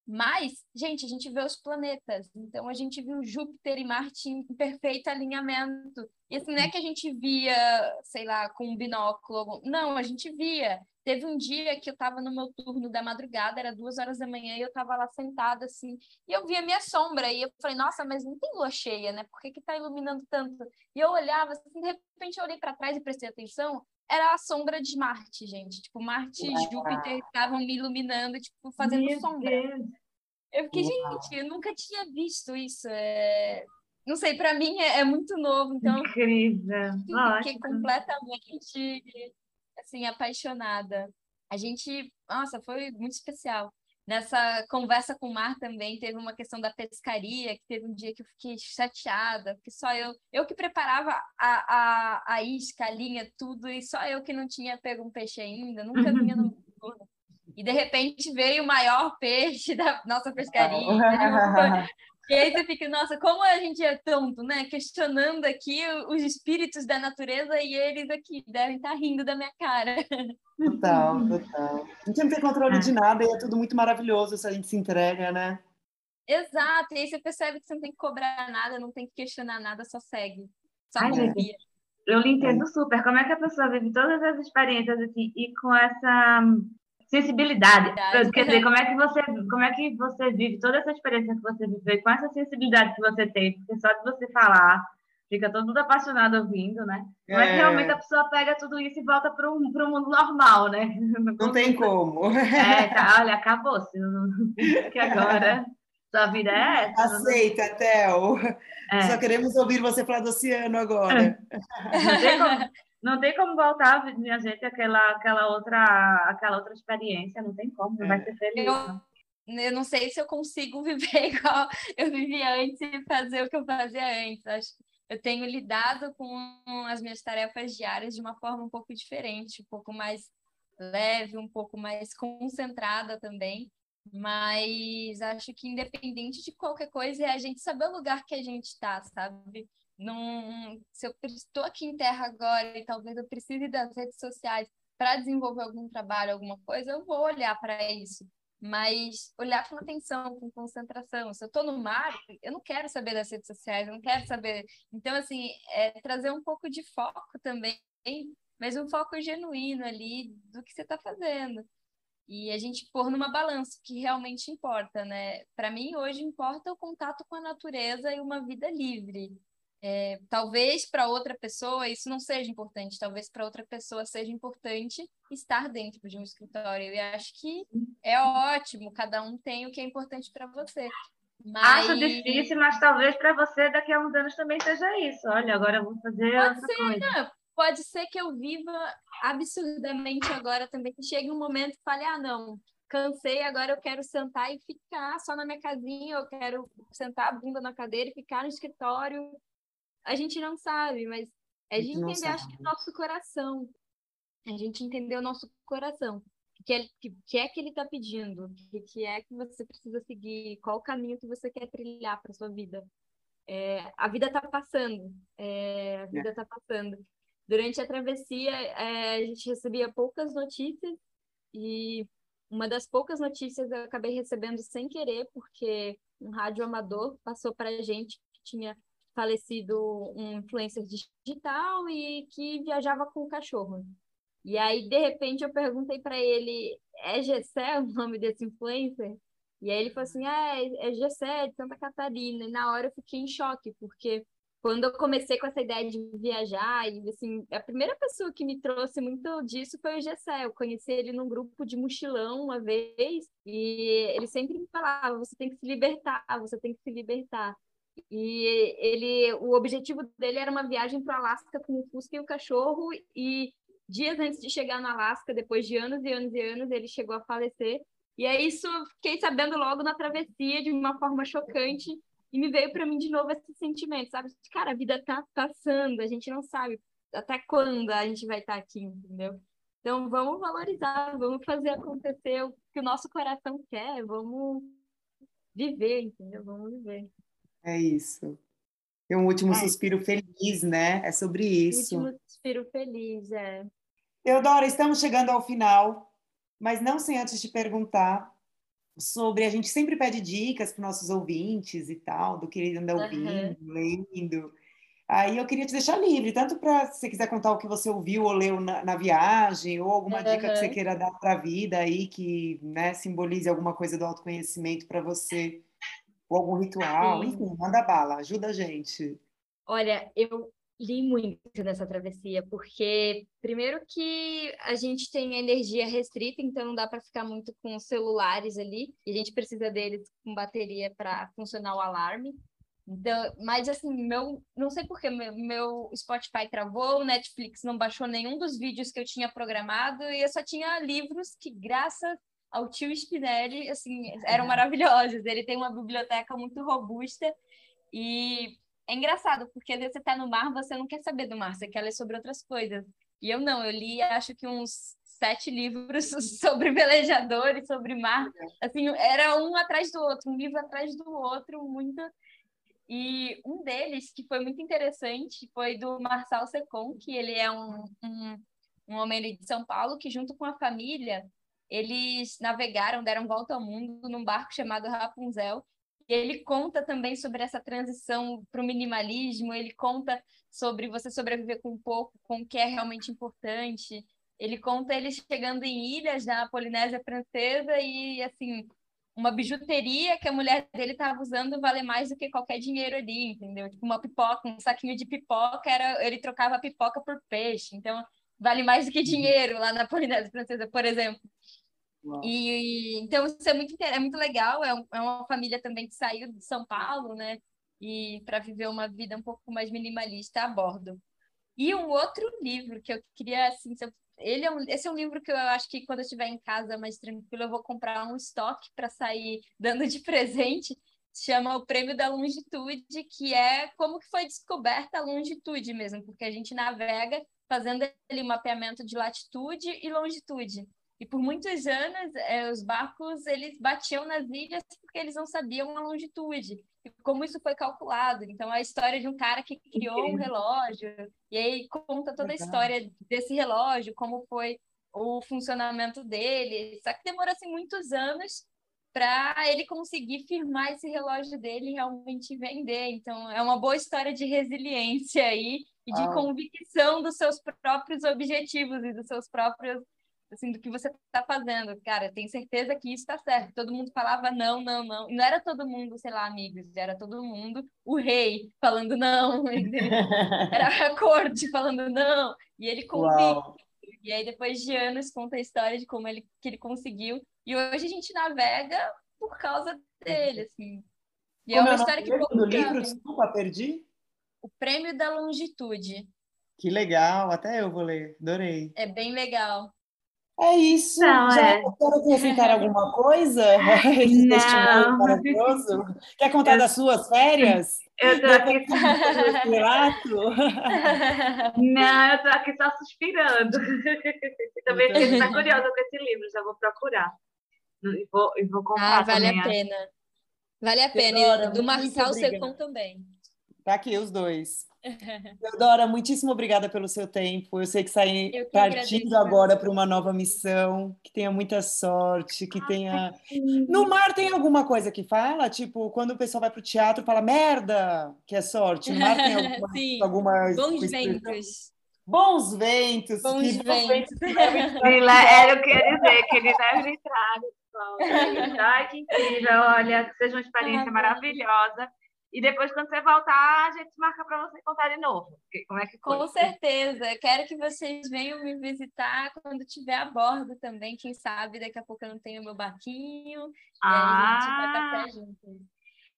Speaker 3: Mas, gente, a gente vê os planetas. Então, a gente viu Júpiter e Marte em perfeito alinhamento. E assim, não é que a gente via, sei lá, com um binóculo. Não, a gente via. Teve um dia que eu estava no meu turno da madrugada, era duas horas da manhã, e eu estava lá sentada, assim, e eu via minha sombra. E eu falei, nossa, mas não tem lua cheia, né? Por que que tá iluminando tanto? E eu olhava, assim, de repente eu olhei para trás e prestei atenção, era a sombra de Marte, gente. Tipo, Marte e Júpiter estavam me iluminando, tipo, fazendo Meu sombra. Deus. Eu fiquei, Uau. gente, eu nunca tinha visto isso. É... Não sei, para mim é, é, muito novo, então.
Speaker 2: Incrível.
Speaker 3: Eu fiquei completamente assim, apaixonada. A gente, nossa, foi muito especial. Nessa conversa com o Mar também teve uma questão da pescaria, que teve um dia que eu fiquei chateada, porque só eu, eu que preparava a, a, a isca, a linha, tudo, e só eu que não tinha pego um peixe ainda, nunca vinha no <laughs> E de repente veio o maior peixe da nossa pescaria. E aí você fica, nossa, como a gente é tonto, né? Questionando aqui os espíritos da natureza e eles aqui devem estar rindo da minha cara.
Speaker 1: Total, total. A gente não tem controle de nada e é tudo muito maravilhoso se a gente se entrega, né?
Speaker 3: Exato, e aí você percebe que você não tem que cobrar nada, não tem que questionar nada, só segue. Só Ai,
Speaker 2: confia. Eu lhe entendo super. Como é que a pessoa vive todas as experiências assim, e com essa sensibilidade. Quer dizer, como é que você, como é que você vive toda essa experiência que você viveu com essa sensibilidade que você tem? Porque só de você falar, fica todo mundo apaixonado ouvindo, né? Como é, é que realmente a pessoa pega tudo isso e volta para o mundo normal, né?
Speaker 1: Não tem como.
Speaker 2: É, tá, olha, acabou-se. Que agora sua vida é essa.
Speaker 1: Aceita, Théo. É. Só queremos ouvir você falar do oceano agora.
Speaker 2: Não tem como, <laughs> não tem como voltar, minha gente, aquela, aquela, outra, aquela outra experiência, não tem como, não vai ser feliz. Eu,
Speaker 3: eu não sei se eu consigo <laughs> viver igual eu vivia antes e fazer o que eu fazia antes. Acho eu tenho lidado com as minhas tarefas diárias de uma forma um pouco diferente, um pouco mais leve, um pouco mais concentrada também. Mas acho que independente de qualquer coisa, é a gente saber o lugar que a gente está, sabe? Se eu estou aqui em terra agora e talvez eu precise das redes sociais para desenvolver algum trabalho, alguma coisa, eu vou olhar para isso. Mas olhar com atenção, com concentração. Se eu estou no mar, eu não quero saber das redes sociais, eu não quero saber. Então, assim, é trazer um pouco de foco também, mas um foco genuíno ali do que você está fazendo e a gente pôr numa balança que realmente importa, né? Para mim, hoje importa o contato com a natureza e uma vida livre. É, talvez para outra pessoa isso não seja importante, talvez para outra pessoa seja importante estar dentro de um escritório. E acho que é ótimo, cada um tem o que é importante para você.
Speaker 2: Mas... Acho difícil, mas talvez para você daqui a uns anos também seja isso. Olha, agora eu vou fazer Pode outra ser, coisa. Né?
Speaker 3: pode ser que eu viva absurdamente agora também, que chegue um momento e fale, ah, não, cansei, agora eu quero sentar e ficar só na minha casinha, eu quero sentar a bunda na cadeira e ficar no escritório. A gente não sabe, mas é de entender, acho que, o nosso coração. A gente entender o nosso coração. O que, é, que, é que ele está pedindo? O que, que é que você precisa seguir? Qual o caminho que você quer trilhar para sua vida? É, a vida está passando. É, a vida está passando. Durante a travessia, é, a gente recebia poucas notícias e uma das poucas notícias eu acabei recebendo sem querer, porque um rádio amador passou para a gente que tinha falecido um influencer digital e que viajava com o cachorro. E aí, de repente, eu perguntei para ele: é Gessé <laughs> o nome desse influencer? E aí ele falou assim: é, é Gessé de Santa Catarina. E na hora eu fiquei em choque, porque quando eu comecei com essa ideia de viajar, e assim, a primeira pessoa que me trouxe muito disso foi o Gessé. Eu conheci ele num grupo de mochilão uma vez, e ele sempre me falava: você tem que se libertar, você tem que se libertar. E ele, o objetivo dele era uma viagem para o Alasca com o Fusca e o cachorro, e dias antes de chegar no Alasca, depois de anos e anos e anos, ele chegou a falecer. E é isso, fiquei sabendo logo na travessia, de uma forma chocante, e me veio para mim de novo esse sentimento, sabe? Cara, a vida tá passando, a gente não sabe até quando a gente vai estar tá aqui, entendeu? Então vamos valorizar, vamos fazer acontecer o que o nosso coração quer, vamos viver, entendeu? Vamos viver.
Speaker 1: É isso. Tem um último é. suspiro feliz, né? É sobre isso.
Speaker 3: Último suspiro feliz, é.
Speaker 1: Teodora, estamos chegando ao final, mas não sem antes te perguntar sobre a gente sempre pede dicas para nossos ouvintes e tal, do que ele anda ouvindo, uhum. lendo. Aí eu queria te deixar livre, tanto para se você quiser contar o que você ouviu ou leu na, na viagem, ou alguma uhum. dica que você queira dar para a vida aí, que né, simbolize alguma coisa do autoconhecimento para você, ou algum ritual, Sim. enfim, manda bala, ajuda a gente.
Speaker 3: Olha, eu li muito nessa travessia, porque primeiro que a gente tem energia restrita, então não dá para ficar muito com os celulares ali, e a gente precisa deles com bateria para funcionar o alarme. Então, mas assim, meu, não sei porque meu, meu Spotify travou, o Netflix não baixou nenhum dos vídeos que eu tinha programado e eu só tinha livros que graças ao tio Spinelli, assim, eram maravilhosos. Ele tem uma biblioteca muito robusta e é engraçado, porque às vezes você está no mar, você não quer saber do mar, você quer ler sobre outras coisas. E eu não, eu li acho que uns sete livros <laughs> sobre velejadores, sobre mar. Assim, era um atrás do outro, um livro atrás do outro, muito. E um deles, que foi muito interessante, foi do Marçal Secon, que ele é um, um, um homem de São Paulo, que junto com a família, eles navegaram, deram volta ao mundo num barco chamado Rapunzel, ele conta também sobre essa transição para o minimalismo, ele conta sobre você sobreviver com pouco, com o que é realmente importante. Ele conta ele chegando em ilhas na Polinésia Francesa e, assim, uma bijuteria que a mulher dele estava usando vale mais do que qualquer dinheiro ali, entendeu? Tipo, uma pipoca, um saquinho de pipoca, era, ele trocava a pipoca por peixe. Então, vale mais do que uhum. dinheiro lá na Polinésia Francesa, por exemplo. E, então isso é muito, é muito legal, é, um, é uma família também que saiu de São Paulo, né? E para viver uma vida um pouco mais minimalista a bordo. E um outro livro que eu queria, assim, ele é um, esse é um livro que eu acho que quando eu estiver em casa mais tranquilo, eu vou comprar um estoque para sair <laughs> dando de presente, chama o Prêmio da Longitude, que é como que foi descoberta a longitude mesmo, porque a gente navega fazendo ali mapeamento de latitude e longitude. E por muitos anos, é, os barcos eles batiam nas ilhas porque eles não sabiam a longitude e como isso foi calculado. Então, a história de um cara que criou um relógio e aí conta toda a história desse relógio, como foi o funcionamento dele. Só que demorou assim, muitos anos para ele conseguir firmar esse relógio dele e realmente vender. Então, é uma boa história de resiliência aí e de convicção dos seus próprios objetivos e dos seus próprios assim, do que você está fazendo. Cara, tenho certeza que isso está certo. Todo mundo falava não, não, não. E não era todo mundo, sei lá, amigos, era todo mundo o rei falando não. <laughs> era a corte falando não. E ele convicto. E aí, depois de anos, conta a história de como ele, que ele conseguiu. E hoje a gente navega por causa dele, assim.
Speaker 1: E é como é uma história que do livro, desculpa, perdi?
Speaker 3: O Prêmio da Longitude.
Speaker 1: Que legal, até eu vou ler, adorei.
Speaker 3: É bem legal.
Speaker 1: É isso. Não, Já é. quer acrescentar alguma coisa? <laughs> Esse
Speaker 2: Não.
Speaker 1: maravilhoso. Quer contar das suas férias?
Speaker 2: Eu tô aqui. <laughs> Não, eu tô aqui só suspirando. <laughs> Também fiquei muito curiosa com esse livro, já vou procurar. E vou, e vou comprar.
Speaker 3: Ah, vale também. a pena. Vale a pena. E do Marçal Secom também.
Speaker 1: Tá aqui os dois. <laughs> Teodora, muitíssimo obrigada pelo seu tempo. Eu sei que sai partindo agora para uma nova missão. Que tenha muita sorte, que tenha. No mar tem alguma coisa que fala? Tipo, quando o pessoal vai para o teatro, fala merda, que é sorte. No mar tem <laughs> alguma.
Speaker 3: Sim.
Speaker 1: alguma
Speaker 3: Bons ventos.
Speaker 1: Bons ventos.
Speaker 3: Bons que ventos.
Speaker 2: ventos <laughs> Era o que eu ia dizer, que ele deve entrar. Ai, que incrível. Olha, que seja uma experiência maravilhosa. E depois, quando você voltar, a gente marca para você contar de novo. Como é que foi?
Speaker 3: Com certeza. Quero que vocês venham me visitar quando estiver a bordo também. Quem sabe daqui a pouco eu não tenho meu barquinho. Ah. E aí a gente vai
Speaker 1: passar ah! juntos.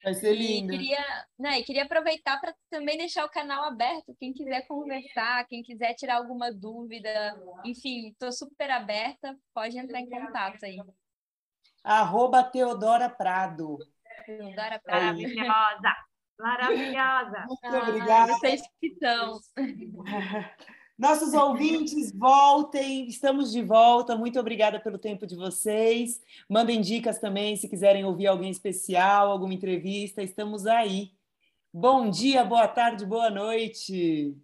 Speaker 1: Vai ser lindo.
Speaker 3: E queria, né, e queria aproveitar para também deixar o canal aberto. Quem quiser conversar, quem quiser tirar alguma dúvida, enfim, estou super aberta. Pode entrar em contato aí.
Speaker 1: Arroba Teodora Prado.
Speaker 3: Teodora Prado.
Speaker 2: Maravilhosa. Maravilhosa.
Speaker 1: Muito ah, obrigada.
Speaker 3: Vocês que estão. <laughs>
Speaker 1: Nossos ouvintes, voltem, estamos de volta. Muito obrigada pelo tempo de vocês. Mandem dicas também, se quiserem ouvir alguém especial, alguma entrevista, estamos aí. Bom dia, boa tarde, boa noite.